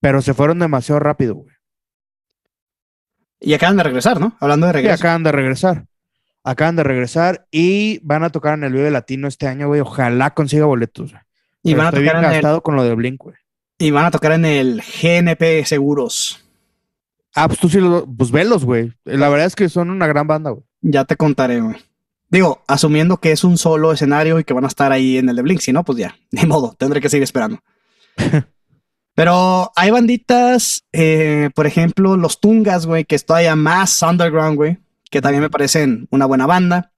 Pero se fueron demasiado rápido, güey. Y acaban de regresar, ¿no? Hablando de Y regreso. acaban de regresar. Acaban de regresar y van a tocar en el Vive Latino este año, güey. Ojalá consiga boletos. güey. y, Pero van a estoy tocar bien en el, gastado con lo de Blink, güey. y van a tocar en el GNP Seguros. Ah, pues tú sí los, pues velos, güey. La verdad es que son una gran banda, güey. Ya te contaré, güey. Digo, asumiendo que es un solo escenario y que van a estar ahí en el de Blink, si no, pues ya, ni modo, tendré que seguir esperando. Pero hay banditas, eh, por ejemplo, los Tungas, güey, que es todavía más underground, güey, que también me parecen una buena banda.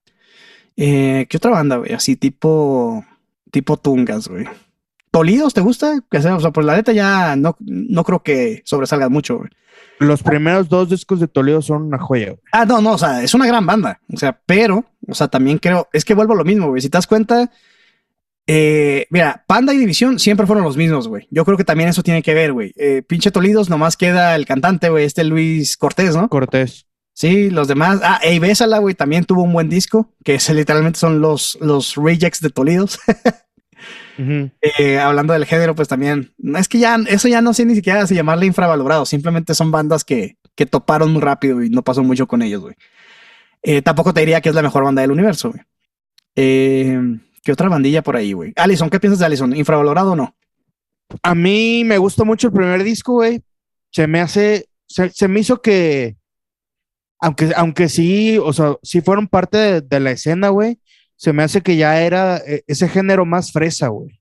Eh, ¿Qué otra banda, güey? Así tipo, tipo Tungas, güey. ¿Tolidos te gusta? O sea, pues la neta ya no, no creo que sobresalgan mucho, güey. Los primeros dos discos de Toledo son una joya, güey. Ah, no, no, o sea, es una gran banda. O sea, pero, o sea, también creo, es que vuelvo a lo mismo, güey. Si te das cuenta, eh, mira, Panda y División siempre fueron los mismos, güey. Yo creo que también eso tiene que ver, güey. Eh, pinche Tolidos, nomás queda el cantante, güey, este Luis Cortés, ¿no? Cortés. Sí, los demás. Ah, Ey Bésala, güey, también tuvo un buen disco, que es, literalmente son los, los rejects de Tolidos. Eh, hablando del género, pues también, es que ya, eso ya no sé ni siquiera si llamarle infravalorado, simplemente son bandas que, que toparon muy rápido y no pasó mucho con ellos, güey. Eh, tampoco te diría que es la mejor banda del universo, güey. Eh, ¿Qué otra bandilla por ahí, güey? Allison, ¿qué piensas de Allison? ¿Infravalorado o no? A mí me gustó mucho el primer disco, güey. Se me hace, se, se me hizo que, aunque, aunque sí, o sea, sí fueron parte de, de la escena, güey, se me hace que ya era eh, ese género más fresa, güey.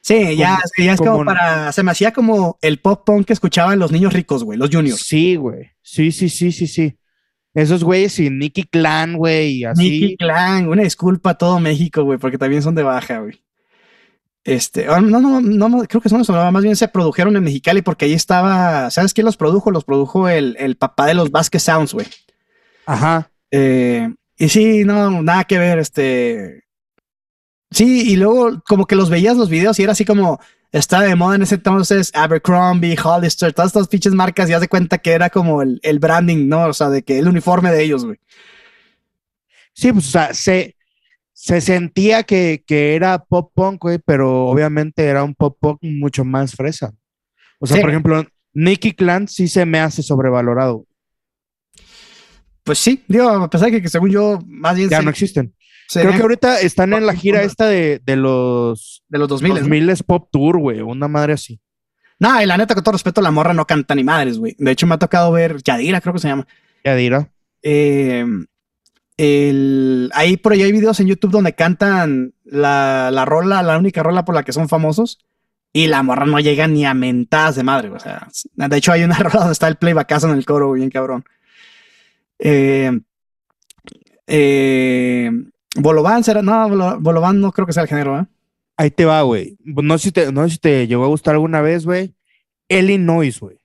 Sí, ya, Como- ya es como, como- para. Se me hacía como el pop punk que escuchaban los niños ricos, güey, los juniors. Sí, güey. Sí, sí, sí, sí, sí. Esos güeyes y Nicky Clan, güey, y así. Nicky Clan, una disculpa a todo México, güey, porque también son de baja, güey. Este, ah, no, no, no, creo que son eso, más bien se produjeron en Mexicali porque ahí estaba, ¿sabes quién los produjo? Los produjo el, el papá de los Vasquez Sounds, güey. Ajá. Eh, y sí, no, nada que ver, este. Sí, y luego como que los veías los videos y era así como, estaba de moda en ese entonces Abercrombie, Hollister, todas estas pinches marcas y haz de cuenta que era como el, el branding, ¿no? O sea, de que el uniforme de ellos, güey. Sí, pues, o sea, se, se sentía que, que era pop punk, güey, pero obviamente era un pop punk mucho más fresa. O sea, Sí. por ejemplo, Nicky Clan sí se me hace sobrevalorado. Pues sí, digo, a pesar de que, que según yo, más bien Ya se- no existen. Creo que ahorita están en la gira esta de, de los de los 2000. 2000 Pop Tour, güey, una madre así. No, y la neta, con todo respeto, la morra no canta ni madres, güey. De hecho, me ha tocado ver Yadira, creo que se llama. Ya dirá. Eh, el, ahí por ahí hay videos en YouTube donde cantan la, la rola, la única rola por la que son famosos. Y la morra no llega ni a mentadas de madre. O sea, de hecho, hay una rola donde está el playbackazo en el coro, bien cabrón. Eh, eh, Bolobán será, no, Bolo- Bolobán no creo que sea el género, ¿eh? Ahí te va, güey. No sé si te, no sé si te llegó a gustar alguna vez, güey. Illinois, güey.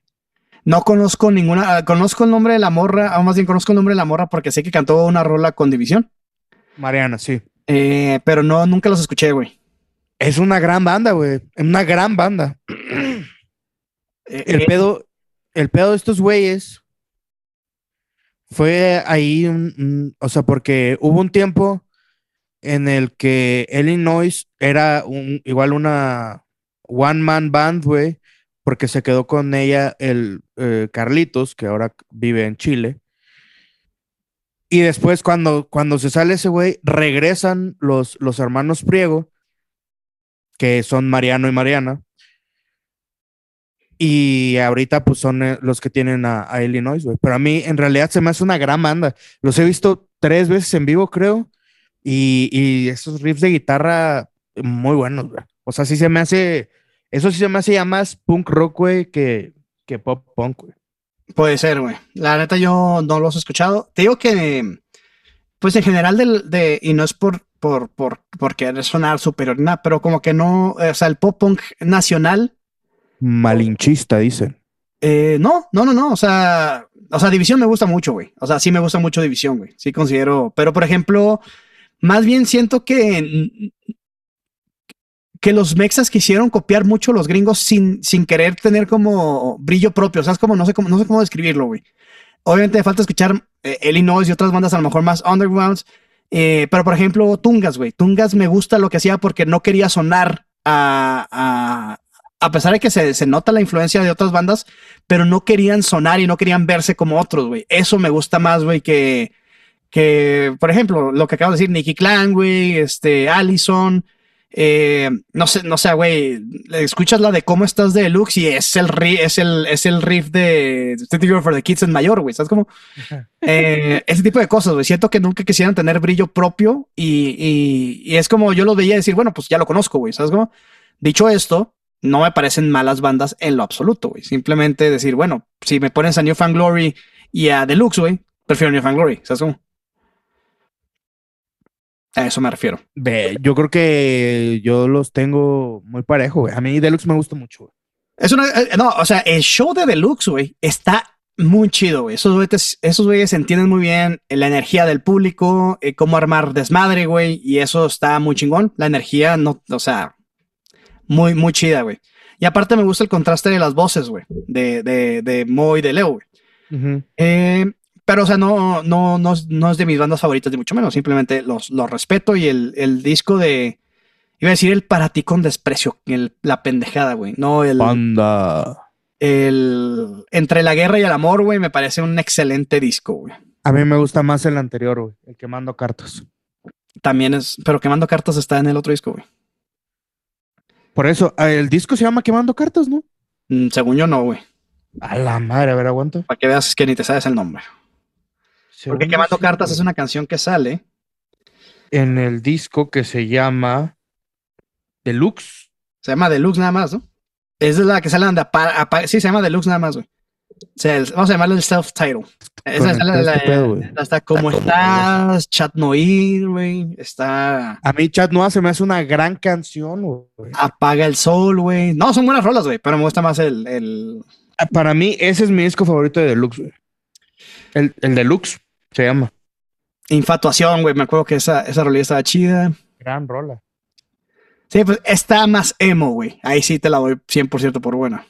No conozco ninguna, ah, conozco el nombre de la morra, o más bien conozco el nombre de la morra porque sé que cantó una rola con División, Mariana, sí. eh, pero no, nunca los escuché, güey. Es una gran banda, güey. Una gran banda. Eh, El eh, pedo, el pedo de estos güeyes fue ahí, un- un- o sea, porque hubo un tiempo en el que Illinois era un, igual una one man band, güey, porque se quedó con ella el eh, Carlitos, que ahora vive en Chile. Y después, cuando, cuando se sale ese güey, regresan los, los hermanos Priego, que son Mariano y Mariana. Y ahorita, pues son eh, los que tienen a, a Illinois, güey. Pero a mí, en realidad, se me hace una gran banda. Los he visto tres veces en vivo, creo. Y, y esos riffs de guitarra muy buenos, güey. O sea, sí se me hace. Eso sí se me hace ya más punk rock, güey, que, que pop punk, güey. Puede ser, güey. La neta yo no los he escuchado. Te digo que, pues en general, del, de, y no es por, por, por, por querer sonar superior, nada, pero como que no, o sea, el pop punk nacional. Malinchista, dicen. Eh, no, no, no, no. O sea, o sea, División me gusta mucho, güey. O sea, sí me gusta mucho División, güey. Sí considero, pero por ejemplo, más bien siento que que los mexas quisieron copiar mucho los gringos sin, sin querer tener como brillo propio. O sea, es como, no sé cómo, no sé cómo describirlo, güey. Obviamente falta escuchar eh, Illinois y otras bandas a lo mejor más undergrounds. Eh, pero por ejemplo, Tungas, güey. Tungas me gusta lo que hacía porque no quería sonar a, a, a pesar de que se, se, nota la influencia de otras bandas, pero no querían sonar y no querían verse como otros, güey. Eso me gusta más, güey, que, que, por ejemplo, lo que acabo de decir, Nicky Clan, güey, este, Allison, eh, no sé, no sé, güey, escuchas la de cómo estás de Deluxe y es el, es el, es el riff de City for the Kids en mayor, güey, ¿sabes cómo? Eh, ese tipo de cosas, güey, siento que nunca quisieran tener brillo propio y, y, y, es como yo lo veía decir, bueno, pues ya lo conozco, güey, ¿sabes cómo? Dicho esto, no me parecen malas bandas en lo absoluto, güey, simplemente decir, bueno, si me pones a New Fan Glory y a Deluxe, güey, prefiero New Fan Glory, ¿sabes cómo? A eso me refiero. Ve, yo creo que yo los tengo muy parejo, güey. A mí Deluxe me gusta mucho, güey. Es una, eh, no, o sea, el show de Deluxe, güey, está muy chido, güey. Esos güeyes, esos güeyes entienden muy bien la energía del público, eh, cómo armar desmadre, güey, y eso está muy chingón. La energía, no, o sea, muy, muy chida, güey. Y aparte me gusta el contraste de las voces, güey, de, de, de Mo y de Leo, güey. Uh -huh. eh, pero, o sea, no, no, no, no, es de mis bandas favoritas, ni mucho menos. Simplemente los, los respeto y el, el, disco de. Iba a decir el para ti con desprecio, el, la pendejada, güey. No el. Banda. El. Entre la guerra y el amor, güey, me parece un excelente disco, güey. A mí me gusta más el anterior, güey. El quemando cartas. También es. Pero quemando cartas está en el otro disco, güey. Por eso, el disco se llama Quemando Cartas, ¿no? Mm, según yo, no, güey. A la madre, a ver, aguanta. Para que veas que ni te sabes el nombre. Según Porque Quemando sí, Cartas es una canción que sale en el disco que se llama Deluxe. Se llama Deluxe nada más, ¿no? Es la que sale donde sí, se llama Deluxe nada más, güey. O sea, el, vamos a llamarle el self-title. Esa es la, la, la, hasta como estás, Chat Noir, güey. Está. A mí Chat Noir se me hace una gran canción, güey. Apaga el sol, güey. No, son buenas rolas, güey, pero me gusta más el, el. Para mí, ese es mi disco favorito de Deluxe, güey. El, el Deluxe se llama. Infatuación, güey. Me acuerdo que esa, esa rolilla estaba chida. Gran rola. Sí, pues está más emo, güey. Ahí sí te la doy 100% por buena.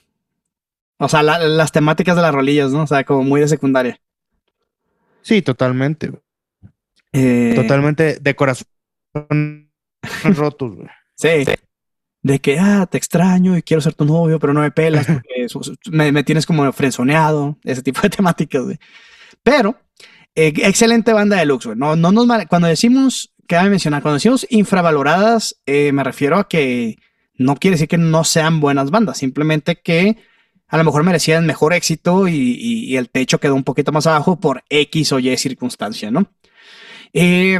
O sea, la, las temáticas de las rolillas, ¿no? O sea, como muy de secundaria. Sí, totalmente. Eh... Totalmente de corazón rotos, güey. Sí. De que, ah, te extraño y quiero ser tu novio, pero no me pelas porque me, me, tienes como frenzoneado. Ese tipo de temáticas, güey. Pero, eh, excelente banda de Lux, güey. No, no nos, cuando decimos, cabe mencionar, cuando decimos infravaloradas, eh, me refiero a que no quiere decir que no sean buenas bandas, simplemente que a lo mejor merecían mejor éxito y, el techo quedó un poquito más abajo por X o Y circunstancia, ¿no? Eh,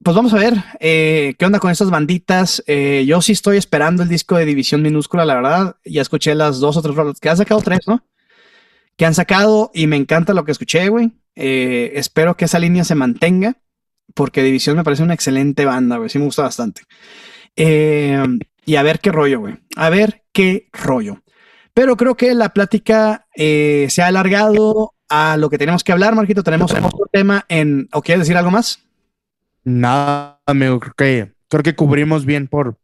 pues vamos a ver qué onda con estas banditas. Yo sí estoy esperando el disco de División Minúscula, la verdad. Ya escuché las dos o tres que han sacado tres, ¿no? Que han sacado y me encanta lo que escuché, güey. Eh, espero que esa línea se mantenga, porque División me parece una excelente banda, güey. Sí me gusta bastante. y a ver qué rollo, güey. A ver qué rollo. Pero creo que la plática eh, se ha alargado a lo que tenemos que hablar, Marquito. Tenemos otro tema en. ¿O quieres decir algo más? Nada, amigo. Creo que, creo que cubrimos bien por,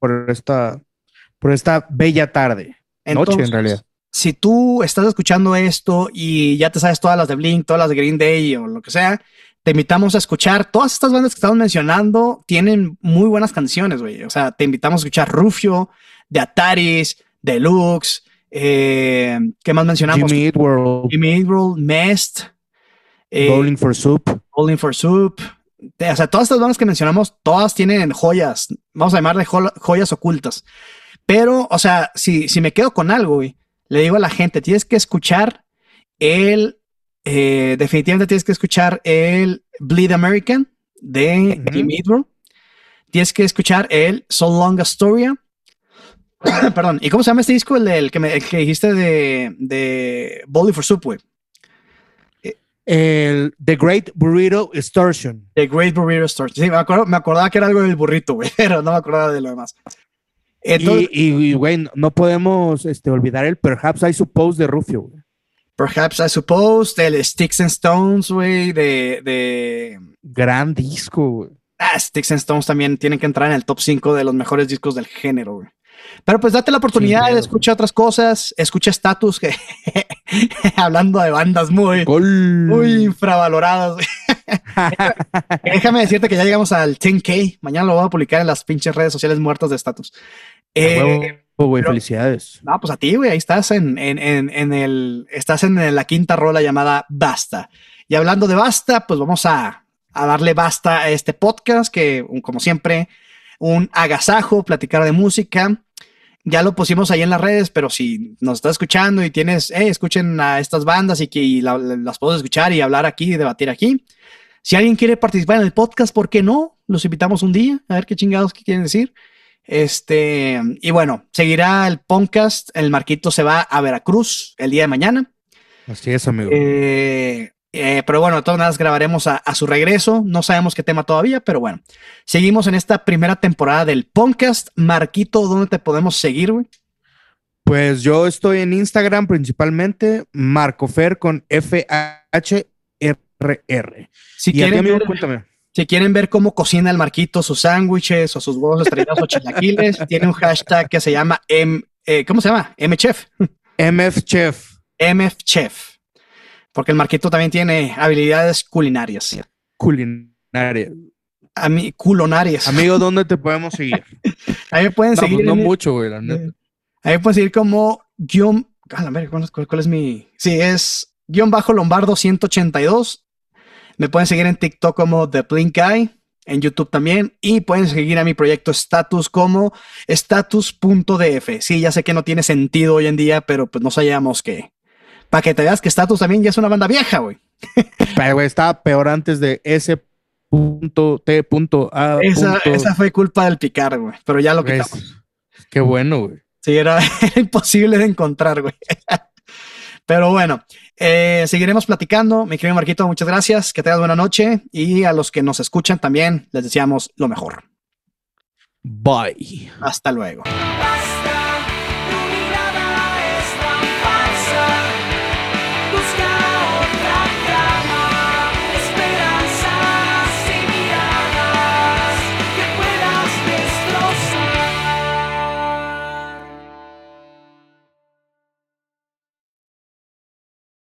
por, esta, por esta bella tarde. Entonces, noche, en realidad. Si tú estás escuchando esto y ya te sabes todas las de Blink, todas las de Green Day o lo que sea, te invitamos a escuchar todas estas bandas que estamos mencionando. Tienen muy buenas canciones, güey. O sea, te invitamos a escuchar Rufio, de Ataris, Deluxe, Eh, ¿Qué más mencionamos? Jimmy Eat World. Jimmy Eat World, Mest. Eh, Bowling for Soup. Bowling for Soup. O sea, todas estas bandas que mencionamos, todas tienen joyas. Vamos a llamarle joyas ocultas. Pero, o sea, si, si me quedo con algo, güey, le digo a la gente, tienes que escuchar el, eh, definitivamente tienes que escuchar el Bleed American de Eat World. Tienes que escuchar el So Long Astoria Perdón, ¿y cómo se llama este disco? El, que, me, que dijiste de, de Bowling for Soup, El The Great Burrito Extortion. The Great Burrito Extortion. Sí, me, acuerdo, me acordaba que era algo del burrito, güey, pero no me acordaba de lo demás. Y, güey, no podemos este, olvidar el Perhaps I Suppose de Rufio, güey. Perhaps I Suppose, del Sticks and Stones, güey, de, de... Gran disco, güey. Ah, Sticks and Stones también tienen que entrar en el top 5 de los mejores discos del género, güey. Pero pues date la oportunidad de escuchar otras cosas, escucha Status, que hablando de bandas muy, muy infravaloradas. Déjame decirte que ya llegamos al 10K, mañana lo voy a publicar en las pinches redes sociales muertas de Status. Eh, felicidades. No, pues a ti, güey, ahí estás en, en, en, el, estás en la quinta rola llamada Basta. Y hablando de Basta, pues vamos a, a darle basta a este podcast que, como siempre, un agasajo, platicar de música ya lo pusimos ahí en las redes, pero si nos estás escuchando y tienes, eh, escuchen a estas bandas y que las puedo escuchar y hablar aquí y debatir aquí. Si alguien quiere participar en el podcast, ¿por qué no? Los invitamos un día a ver qué chingados quieren decir. Este, y bueno, seguirá el podcast. El Marquito se va a Veracruz el día de mañana. Así es, amigo. Eh, eh, pero bueno, de todas maneras grabaremos a, su regreso. No sabemos qué tema todavía, pero bueno. Seguimos en esta primera temporada del podcast. Marquito, ¿dónde te podemos seguir, güey? Pues yo estoy en Instagram principalmente, Marcofer con F-H-R-R. Si quieren, ver, cuéntame. Si quieren ver cómo cocina el Marquito sus sándwiches o sus huevos estrellados o chilaquiles, tiene un hashtag que se llama M, eh, ¿cómo se llama? MChef. MFChef. MFChef. Porque el Marquito también tiene habilidades culinarias. Culinarias. A mí, culonarias. Amigo, ¿dónde te podemos seguir? Ahí me pueden seguir. Pues no mucho, güey, la neta. Ahí me pueden seguir como guion. A ¿cuál, ¿cuál, es mi.? Sí, es guion bajo Lombardo 182. Me pueden seguir en TikTok como The Blink Guy, en YouTube también. Y pueden seguir a mi proyecto Status como status.df. Sí, ya sé que no tiene sentido hoy en día, pero pues no sabíamos que para que te veas que Status también ya es una banda vieja, güey. Pero, güey, estaba peor antes de ese punto T punto A. Esa, fue culpa del picar, güey. Pero ya lo quitamos. Qué bueno, güey. Sí, era, imposible de encontrar, güey. Pero bueno, eh, seguiremos platicando. Mi querido Marquito, muchas gracias. Que tengas buena noche. Y a los que nos escuchan también les deseamos lo mejor. Bye. Hasta luego.